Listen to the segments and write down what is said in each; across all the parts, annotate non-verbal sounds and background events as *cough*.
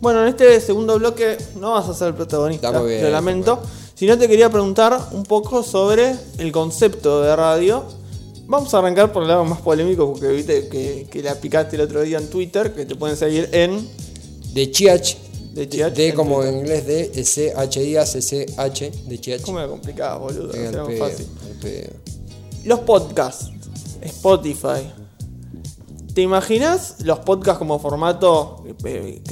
Bueno, en este segundo bloque no vas a ser el protagonista, muy bien, lo lamento. Sino te quería preguntar un poco sobre el concepto de radio. Vamos a arrancar por el lado más polémico, porque viste que, que la picaste el otro día en Twitter, que te pueden seguir en De Chiach. De Chiach, De en como Twitter. en inglés de C H I A C C H de Chiach. ¿Cómo me complicaba, boludo? Era fácil. Los podcasts, Spotify. ¿Te imaginas los podcasts como formato eh,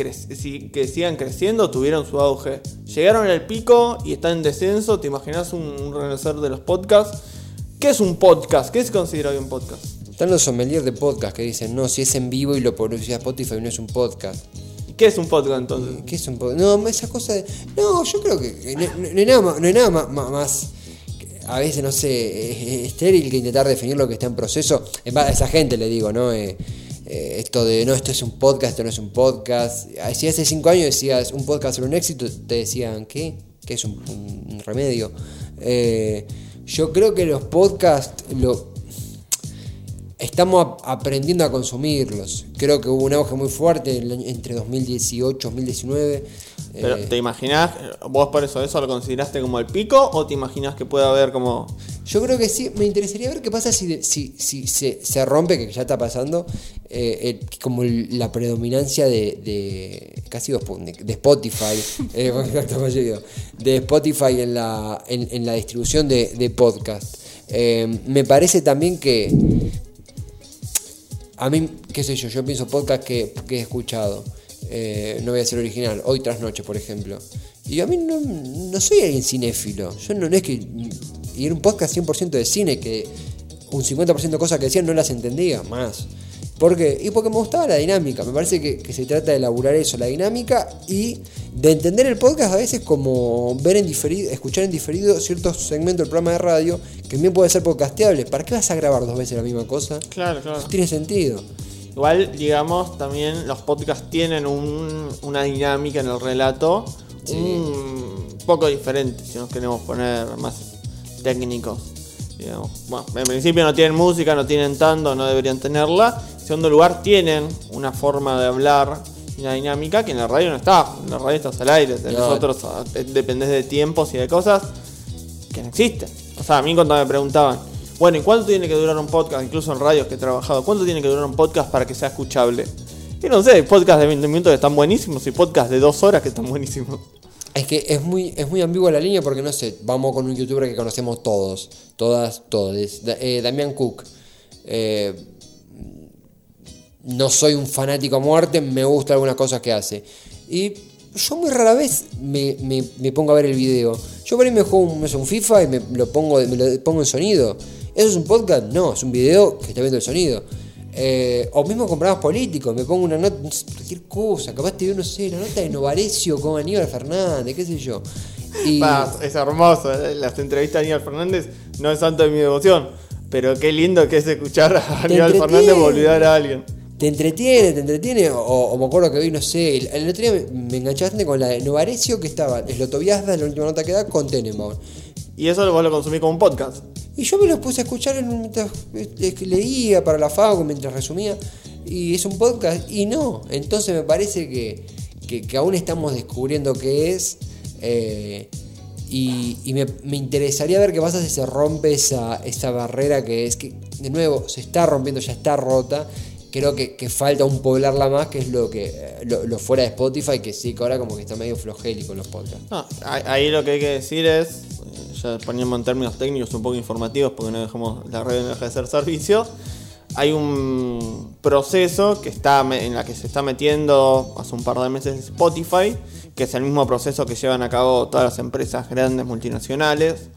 que sigan creciendo? Tuvieron su auge. Llegaron al pico y están en descenso. ¿Te imaginas un, un renacer de los podcasts? ¿Qué es un podcast? ¿Qué se considera hoy un podcast? Están los sommeliers de podcast que dicen, no, si es en vivo y lo producía Spotify no es un podcast. ¿Qué es un podcast entonces? ¿Qué es un podcast? No, esa cosa de... No, yo creo que no, no- no hay nada, más, no hay nada más, más- más que a veces, no sé, eh, estéril que intentar definir lo que está en proceso. A esa gente le digo, ¿no? Eh, eh, esto de, no, esto es un podcast, esto no es un podcast. Ah, Si hace cinco años decías, un podcast era un éxito, te decían, ¿qué? ¿Qué es un, remedio? Eh, yo creo que los podcasts lo, estamos ap- aprendiendo a consumirlos. Creo que hubo un auge muy fuerte entre 2018 y 2019. Pero, Eh, ¿Te imaginás, vos por eso eso lo consideraste como el pico o te imaginás que puede haber como... yo creo que sí, me interesaría ver qué pasa si, si, si se, se rompe, que ya está pasando, eh, el- como el- la predominancia de, de casi dos de Spotify, *laughs* eh, de Spotify en la, en, en la distribución de, de podcast. Eh, me parece también que a mí, qué sé yo, yo pienso podcast que, que he escuchado. Eh, no voy a ser original, hoy tras noche, por ejemplo. Y a mí no, no soy alguien cinéfilo. Yo no, no es que. Y era un podcast 100% de cine que un 50% de cosas que decían no las entendía más. ¿Por qué? Y porque me gustaba la dinámica. Me parece que, que se trata de elaborar eso, la dinámica y de entender el podcast a veces como ver en diferido, escuchar en diferido ciertos segmentos del programa de radio que bien puede ser podcasteable. ¿Para qué vas a grabar dos veces la misma cosa? Claro, claro. No tiene sentido. Igual, digamos, también los podcasts tienen un- una dinámica en el relato un poco diferente, si nos queremos poner más técnicos. Digamos. Bueno, en principio no tienen música, no tienen tanto, no deberían tenerla. En segundo lugar, tienen una forma de hablar y una dinámica que en la radio no está. En la radio estás al aire, de No. nosotros ah, dependés de tiempos y de cosas que no existen. O sea, a mí cuando me preguntaban, bueno, ¿y cuánto tiene que durar un podcast? Incluso en radios que he trabajado, ¿cuánto tiene que durar un podcast para que sea escuchable? Y no sé, podcasts de 20 minutos que están buenísimos y podcasts de 2 horas que están buenísimos. Es que es muy, es muy ambigua la línea porque no sé, vamos con un youtuber que conocemos todos, todas, todos. Eh, Damián Cook. Eh, no soy un fanático a muerte, me gustan algunas cosas que hace. Y yo muy rara vez me, me- me pongo a ver el video. Yo por ahí me juego un, un FIFA y me lo, pongo, me lo pongo en sonido. ¿Eso es un podcast? No, es un video que está viendo el sonido. Eh, o mismo con programas políticos, me pongo una nota, no sé, cualquier cosa, capaz te veo, no sé, la nota de Novarecio con Aníbal Fernández, qué sé yo. Y, es hermoso, eh, las entrevistas de Aníbal Fernández no es santo de mi devoción, pero qué lindo que es escuchar a Aníbal. Fernández olvidar a alguien. te entretiene, te entretiene, o, o me acuerdo que vi, no sé, el, el otro día me, bastante con la de Novarecio que estaba, Slotoviazda, la última nota que da, con Tenenbaum. Y eso vos lo consumís como un podcast. Y yo me los puse a escuchar en mientras eh, leía para la fago, mientras resumía. Y es un podcast. Y no. Entonces me parece que, que, aún estamos descubriendo qué es. eh, y y me, me interesaría ver qué pasa si se rompe esa, esa barrera que es que, de nuevo, se está rompiendo, ya está rota. Creo que, falta un poblarla más, que es lo que eh, lo, fuera de Spotify, que sí, que ahora como que está medio flogélico en los podcasts. No, ahí ahí lo que hay que decir es, eh, ya poniendo en términos técnicos un poco informativos, porque no dejamos la red no deja de ser servicio, hay un proceso que está en la que se está metiendo hace un par de meses Spotify, que es el mismo proceso que llevan a cabo todas las empresas grandes multinacionales,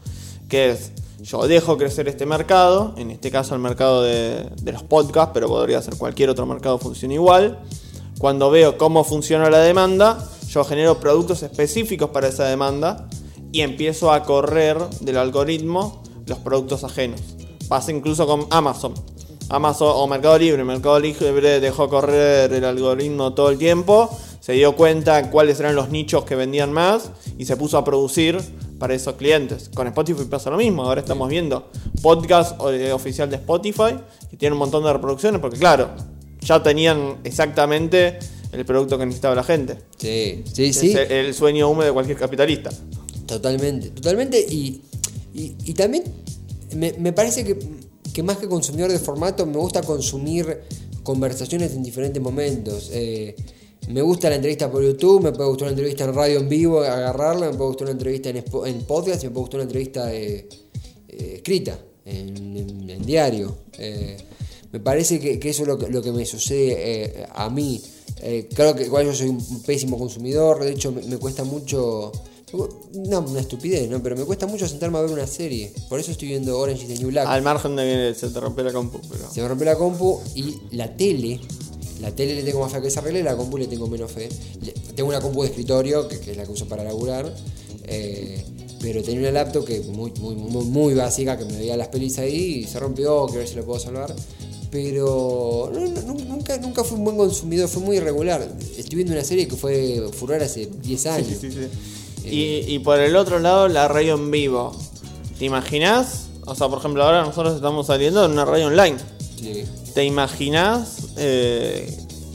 que es yo dejo crecer este mercado, en este caso el mercado de, los podcasts, pero podría ser cualquier otro mercado funciona igual. Cuando veo cómo funciona la demanda, yo genero productos específicos para esa demanda y empiezo a correr del algoritmo los productos ajenos. Pasa incluso con Amazon. Amazon o Mercado Libre. Mercado Libre dejó correr el algoritmo todo el tiempo. Se dio cuenta cuáles eran los nichos que vendían más y se puso a producir para esos clientes. Con Spotify pasa lo mismo. Ahora estamos viendo podcast eh, oficial de Spotify que tiene un montón de reproducciones porque claro, ya tenían exactamente el producto que necesitaba la gente. Sí, sí, sí. Es el, el sueño húmedo de cualquier capitalista. Totalmente, totalmente. Y, y, y también me, me parece que, que más que consumidor de formato, me gusta consumir conversaciones en diferentes momentos. Eh, me gusta la entrevista por YouTube, me puede gustar una entrevista en radio en vivo, agarrarla, me puede gustar una entrevista en, en podcast me puede gustar una entrevista eh, eh, escrita, en, en- en diario. Eh, me parece que, que eso es lo que, lo que me sucede eh, a mí. Eh, claro que igual yo soy un pésimo consumidor, de hecho me, me cuesta mucho... No, una estupidez, ¿no? Pero me cuesta mucho sentarme a ver una serie. Por eso estoy viendo Orange is the New Black. Al margen de que se te rompe la compu, pero. Se me rompió la compu y la tele. La tele le tengo más fe que se arregle, la compu le tengo menos fe. Le- tengo una compu de escritorio, que, que es la que uso para laburar. eh, pero tenía una laptop que muy, muy, muy, muy básica, que me veía las pelis ahí y se rompió, quiero ver si lo puedo salvar. Pero no, no, nu- nunca, nunca fui un buen consumidor, fue muy irregular. Estoy viendo una serie que fue furor hace 10 años. Sí, sí, sí. Y, y por el otro lado, la radio en vivo. ¿Te imaginas? O sea, por ejemplo, ahora nosotros estamos saliendo en una radio online. Sí. ¿Te imaginas eh,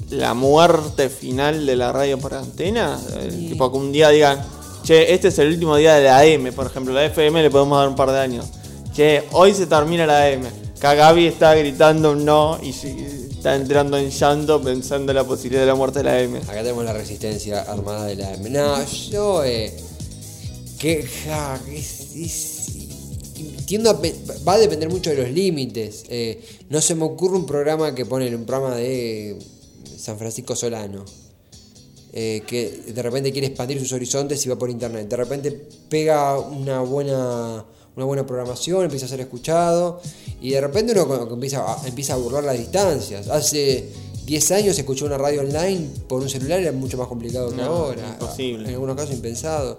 la muerte final de la radio por antena? Sí. Tipo que un día digan, che, este es el último día de la AM, por ejemplo, la FM le podemos dar un par de años. Che, hoy se termina la AM. Gaby está gritando un no y está entrando en llanto pensando en la posibilidad de la muerte de la AM. Acá tenemos la resistencia armada de la M. No, yo. Eh, que. ja, es- es- tiendo a va a depender mucho de los límites. Eh, no se me ocurre un programa que pone un programa de San Francisco Solano. eh, que de repente quiere expandir sus horizontes y va por internet. De repente pega una buena, una buena programación, empieza a ser escuchado y de repente uno empieza a, empieza a burlar las distancias. Hace 10 años escuchó una radio online por un celular, era mucho más complicado que No, ahora. imposible. En algunos casos impensado.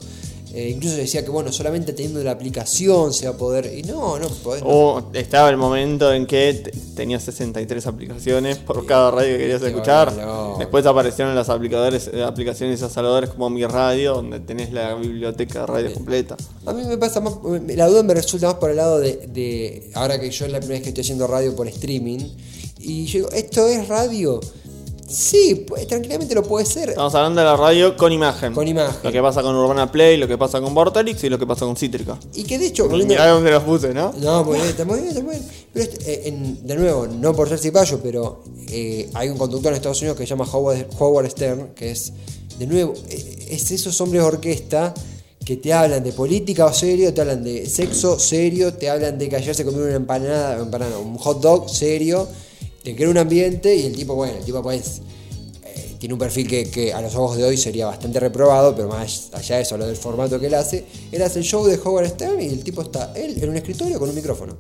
Eh, incluso decía que bueno, solamente teniendo la aplicación se va a poder. Y no, no podés. no. O estaba el momento en que te- tenías 63 aplicaciones por cada radio que querías escuchar. Después aparecieron las aplicadores, eh, aplicaciones instaladores como Mi Radio, donde tenés la biblioteca de radio completa. A mí me pasa más, la duda me resulta más por el lado de, de- ahora que yo es la primera vez que estoy haciendo radio por streaming, y yo digo, ¿esto es radio? Sí, pues, tranquilamente lo puede ser. Estamos hablando de la radio con imagen. Con imagen. Lo que pasa con Urbana Play, lo que pasa con Vorterix y lo que pasa con Cítrica. Y que de hecho, mirá dónde los puse, ¿no? No, muy bien, está muy bien, está muy bien. Pero este, eh, en- de nuevo, no por ser cipayo, pero eh, hay un conductor en Estados Unidos que se llama Howard, Howard Stern, que es, de nuevo, eh, es esos hombres de orquesta que te hablan de política o serio, te hablan de sexo serio, te hablan de que ayer se comió una empanada, empanada un hot dog serio, te crea un ambiente y el tipo, bueno, el tipo pues eh, tiene un perfil que, que a los ojos de hoy sería bastante reprobado, pero más allá de eso, lo del formato que él hace, él hace el show de Howard Stern y el tipo está él en un escritorio con un micrófono.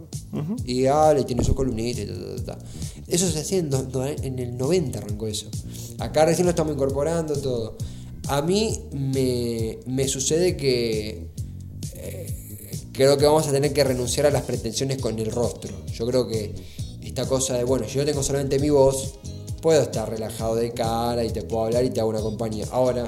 Y habla y tiene su columnita y ta, ta, ta. Eso se hacía en, en el 90 arrancó eso. Acá recién lo estamos incorporando todo. A mí me, me sucede que creo que vamos a tener que renunciar a las pretensiones con el rostro. Yo creo que esta cosa de, bueno, yo tengo solamente mi voz, puedo estar relajado de cara y te puedo hablar y te hago una compañía. Ahora,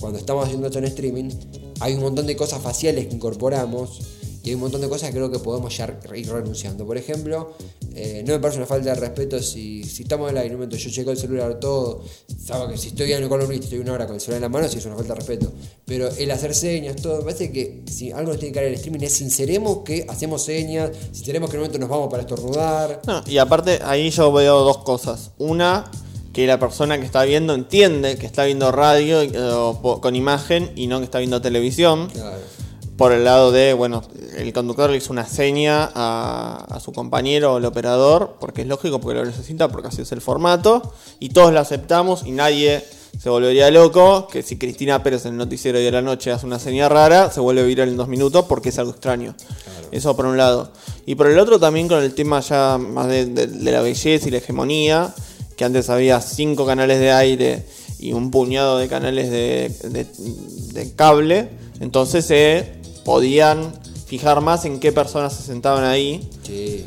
cuando estamos haciendo esto en streaming, hay un montón de cosas faciales que incorporamos y hay un montón de cosas que creo que podemos ya ir renunciando. Por ejemplo, eh, no me parece una falta de respeto si, si estamos en el aire, un momento yo checo el celular todo, sabe que si estoy en el columnista estoy una hora con el celular en la mano, sí es una falta de respeto. Pero el hacer señas, todo, me parece que si algo nos tiene que dar el streaming es sinceremos que hacemos señas, sinceremos que en un momento nos vamos para estornudar. No, y aparte, ahí yo veo dos cosas. Una, que la persona que está viendo entiende que está viendo radio eh, con imagen y no que está viendo televisión. Claro. Por el lado de, bueno, el conductor le hizo una seña a, a su compañero o el operador, porque es lógico, porque lo necesita, porque así es el formato, y todos lo aceptamos y nadie se volvería loco, que si Cristina Pérez en el noticiero de la noche hace una seña rara, se vuelve viral en dos minutos porque es algo extraño. Eso por un lado. Y por el otro también con el tema ya más de, de- de la belleza y la hegemonía, que antes había cinco canales de aire y un puñado de canales de, de- de cable, entonces se podían fijar más en qué personas se sentaban ahí. Sí.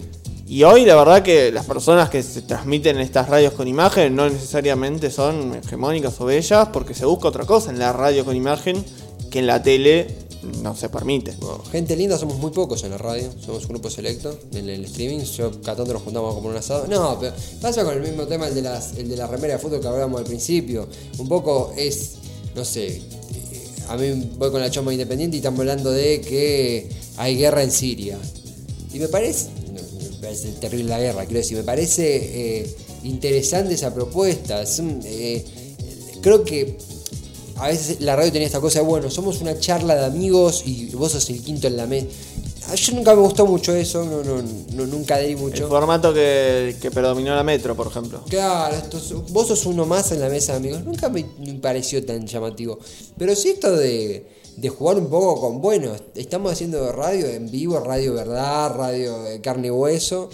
Y hoy la verdad que las personas que se transmiten en estas radios con imagen no necesariamente son hegemónicas o bellas porque se busca otra cosa en la radio con imagen que en la tele no se permite. Gente linda somos muy pocos en la radio, somos un grupo selecto en el streaming, yo cada tanto nos juntamos como un asado. No, pero pasa con el mismo tema, el de, las, el de la remera de fútbol que hablábamos al principio. Un poco es, no sé, a mí voy con la choma independiente y estamos hablando de que hay guerra en Siria. Y me parece, me parece terrible la guerra, quiero decir, me parece eh, interesante esa propuesta. Eh, creo que a veces la radio tenía esta cosa de, bueno, somos una charla de amigos y vos sos el quinto en la mesa. A Yo nunca me gustó mucho eso, no, no, no- nunca El mucho. formato que, que predominó la metro, por ejemplo. Claro, esto es- vos sos uno más en la mesa de amigos. Nunca me, me pareció tan llamativo. Pero sí esto de, de jugar un poco con, bueno, estamos haciendo radio en vivo, radio verdad, radio de carne y hueso.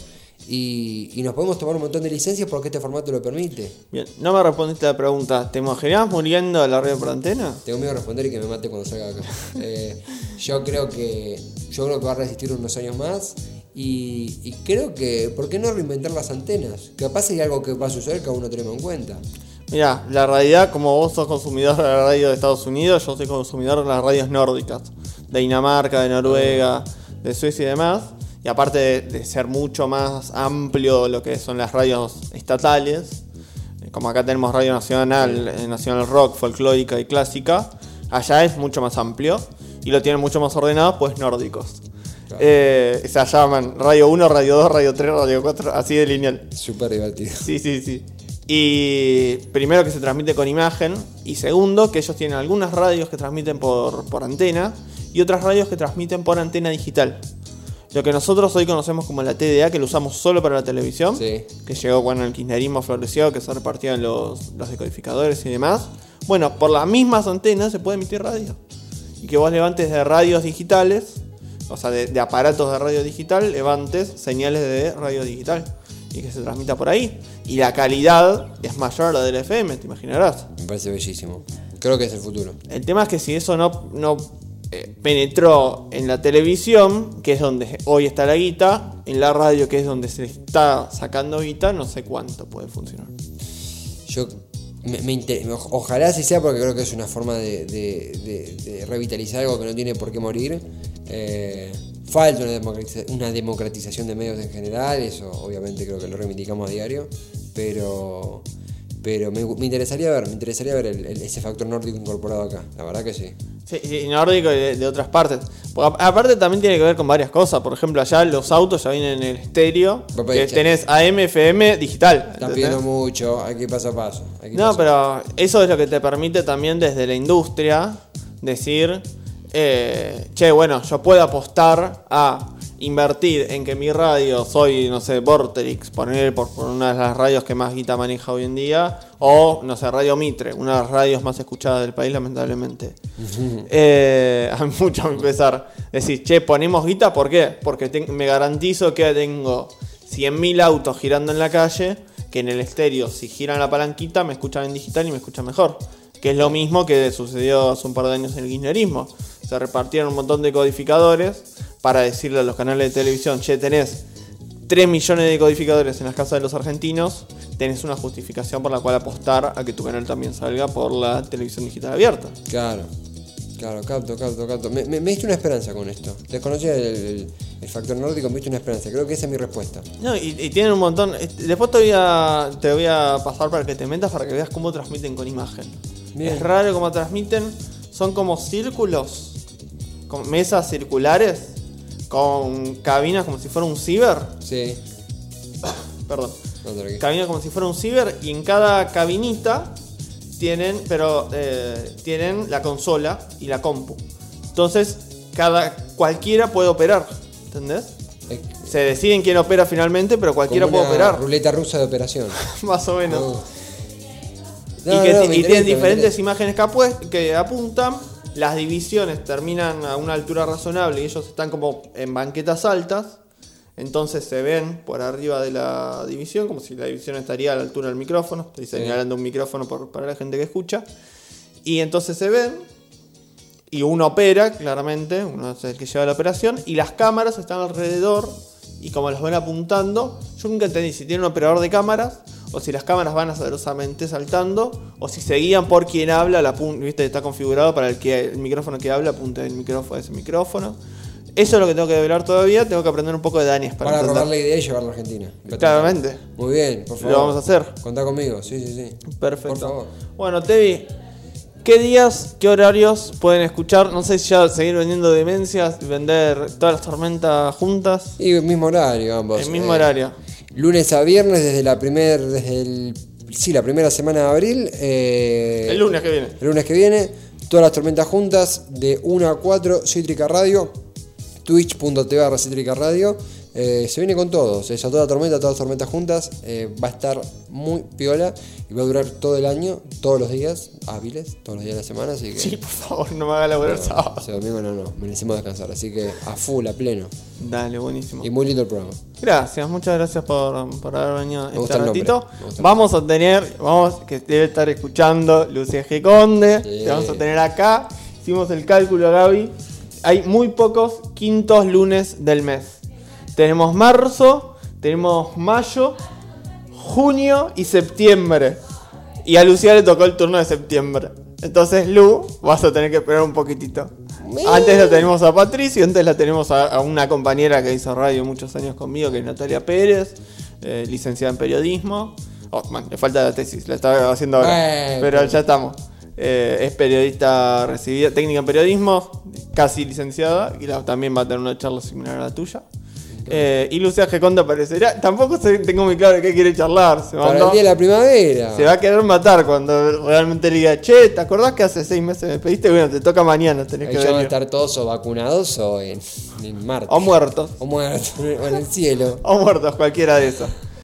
Y, y nos podemos tomar un montón de licencias porque este formato lo permite. Bien, no me respondiste a la pregunta. ¿Te imaginás muriendo a la radio por antena? Tengo miedo de responder y que me mate cuando salga acá. *laughs* Eh, yo creo que yo creo que va a resistir unos años más y, y creo que ¿por qué no reinventar las antenas? Capaz hay algo que va a suceder que aún no tenemos en cuenta. Mira, la realidad, como vos sos consumidor de la radio de Estados Unidos, yo soy consumidor de las radios nórdicas, de Dinamarca, de Noruega, de Suecia y demás. Y aparte de, de ser mucho más amplio lo que son las radios estatales, eh, como acá tenemos Radio Nacional, eh, Nacional Rock, folclórica y clásica, allá es mucho más amplio y lo tienen mucho más ordenado, pues nórdicos. Claro. Eh, se llaman Radio 1, Radio 2, Radio 3, Radio 4, así de lineal. Súper divertido. Sí, sí, sí. Y primero que se transmite con imagen. Y segundo que ellos tienen algunas radios que transmiten por, por antena y otras radios que transmiten por antena digital. Lo que nosotros hoy conocemos como la TDA, que lo usamos solo para la televisión, Sí. que llegó cuando el kirchnerismo floreció, que se repartían los, los decodificadores y demás. Bueno, por las mismas antenas se puede emitir radio. Y que vos levantes de radios digitales, o sea, de, de aparatos de radio digital, levantes señales de radio digital. Y que se transmita por ahí. Y la calidad es mayor a la del FM, te imaginarás. Me parece bellísimo. Creo que es el futuro. El tema es que si eso no, no penetró en la televisión, que es donde hoy está la guita, en la radio, que es donde se está sacando guita, no sé cuánto puede funcionar. Yo me, me ojalá así sea porque creo que es una forma de revitalizar algo que no tiene por qué morir. Eh, falta una, democratiza- una democratización de medios en general, eso obviamente creo que lo reivindicamos a diario, pero pero me, me interesaría ver, me interesaría ver el- el- ese factor nórdico incorporado acá, la verdad que sí. Sí, y nórdico y de, de otras partes. Porque aparte también tiene que ver con varias cosas. Por ejemplo, allá los autos ya vienen en el estéreo. Que tenés AM, FM, digital. Están pidiendo mucho, hay que ir paso a paso. No, paso pero eso es lo que te permite también desde la industria decir, eh, che, bueno, yo puedo apostar a invertir en que mi radio, soy, no sé, Vorterix, poner por, por una de las radios que más guita maneja hoy en día, o, no sé, Radio Mitre, una de las radios más escuchadas del país, lamentablemente. Eh, *laughs* a mucho a mi pesar. Decir, che, ponemos guita, ¿por qué? Porque te- me garantizo que tengo 100.000 autos girando en la calle, que en el estéreo, si giran la palanquita, me escuchan en digital y me escuchan mejor. Que es lo mismo que sucedió hace un par de años en el kirchnerismo. Se repartieron un montón de codificadores para decirle a los canales de televisión, che, tenés 3 millones de codificadores en las casas de los argentinos, tenés una justificación por la cual apostar a que tu canal también salga por la televisión digital abierta. Claro, claro, capto, capto, capto. Me, me, me diste una esperanza con esto. Desconocía el, el- el factor nórdico, me diste una esperanza. Creo que esa es mi respuesta. No, y, y tienen un montón. este, Después te voy, a, te voy a pasar para que te metas para que veas cómo transmiten con imagen. Bien. Es raro cómo transmiten. Son como círculos, con mesas circulares, con cabinas como si fuera un ciber. Sí, *coughs* Perdón. no te lo Cabina como si fuera un ciber y en cada cabinita tienen, pero eh, tienen la consola y la compu. Entonces, cada cualquiera puede operar, ¿entendés? Se deciden quién opera finalmente, pero cualquiera como puede operar, Ruleta rusa de operación. *laughs* más o menos. No. y que tienen diferentes imágenes que apuntan, las divisiones terminan a una altura razonable y ellos están como en banquetas altas, entonces se ven por arriba de la división, como si la división estaría a la altura del micrófono, estoy Sí. señalando un micrófono por- para la gente que escucha, y entonces se ven, y uno opera, claramente, uno es el que lleva la operación, y las cámaras están alrededor, y como los ven apuntando, yo nunca entendí si tiene un operador de cámaras o si las cámaras van azarosamente saltando, o si se guían por quien habla, la viste, está configurado para el que el micrófono que habla apunte el micrófono a ese micrófono. Eso es lo que tengo que develar todavía, tengo que aprender un poco de Danies para, Para robar la idea y llevarla a Argentina. Claramente. Muy bien, por favor. Lo vamos a hacer. Contá conmigo, sí, sí, sí. Perfecto. Por favor. Bueno, Tevi, ¿qué días, qué horarios pueden escuchar? No sé si ya seguir vendiendo demencias, vender todas las tormentas juntas. Y el mismo horario, ambos. El mismo eh, horario. Lunes a viernes desde la primer, desde el, sí, la primera semana de abril. eh, El lunes que viene. El lunes que viene, todas las tormentas juntas, de 1 a 4, Cítrica Radio, twitch.tv Cítrica Radio. Eh, se viene con todo, se toda tormenta, todas las tormentas juntas. eh, va a estar muy piola y va a durar todo el año, todos los días hábiles, todos los días de la semana. Así que Sí, por favor, no me haga laburar sábado. ese domingo no, no, merecemos descansar. Así que a full, a pleno. Dale, buenísimo. Y muy lindo el programa. Gracias, muchas gracias por, por haber venido este ratito. me gusta el Vamos a tener, vamos, que debe estar escuchando Lucía G. Conde. Sí. Te vamos a tener acá. Hicimos el cálculo, Gaby. Hay muy pocos quintos lunes del mes. Tenemos marzo, tenemos mayo, junio y septiembre. Y a Lucía le tocó el turno de septiembre. Entonces, Lu, vas a tener que esperar un poquitito. Antes la tenemos a Patricio, antes la tenemos a, a una compañera que hizo radio muchos años conmigo, que es Natalia Pérez, eh, licenciada en periodismo. Oh, man, le falta la tesis, la estaba haciendo ahora. Pero ya estamos. Eh, es periodista recibida, técnica en periodismo, casi licenciada, y la- también va a tener una charla similar a la tuya. Eh, y Lucía Geconda aparecerá. Tampoco sé- tengo muy claro de qué quiere charlar. Se, Para mandó- el día de la primavera. se va a querer matar cuando realmente le diga, che, ¿te acordás que hace seis meses me pediste? Bueno, te toca mañana, tenés Ahí que ya van a venir. estar todos o vacunados o en, en Marte. O muertos. O muertos, o *laughs* en el cielo. O muertos, cualquiera de esos.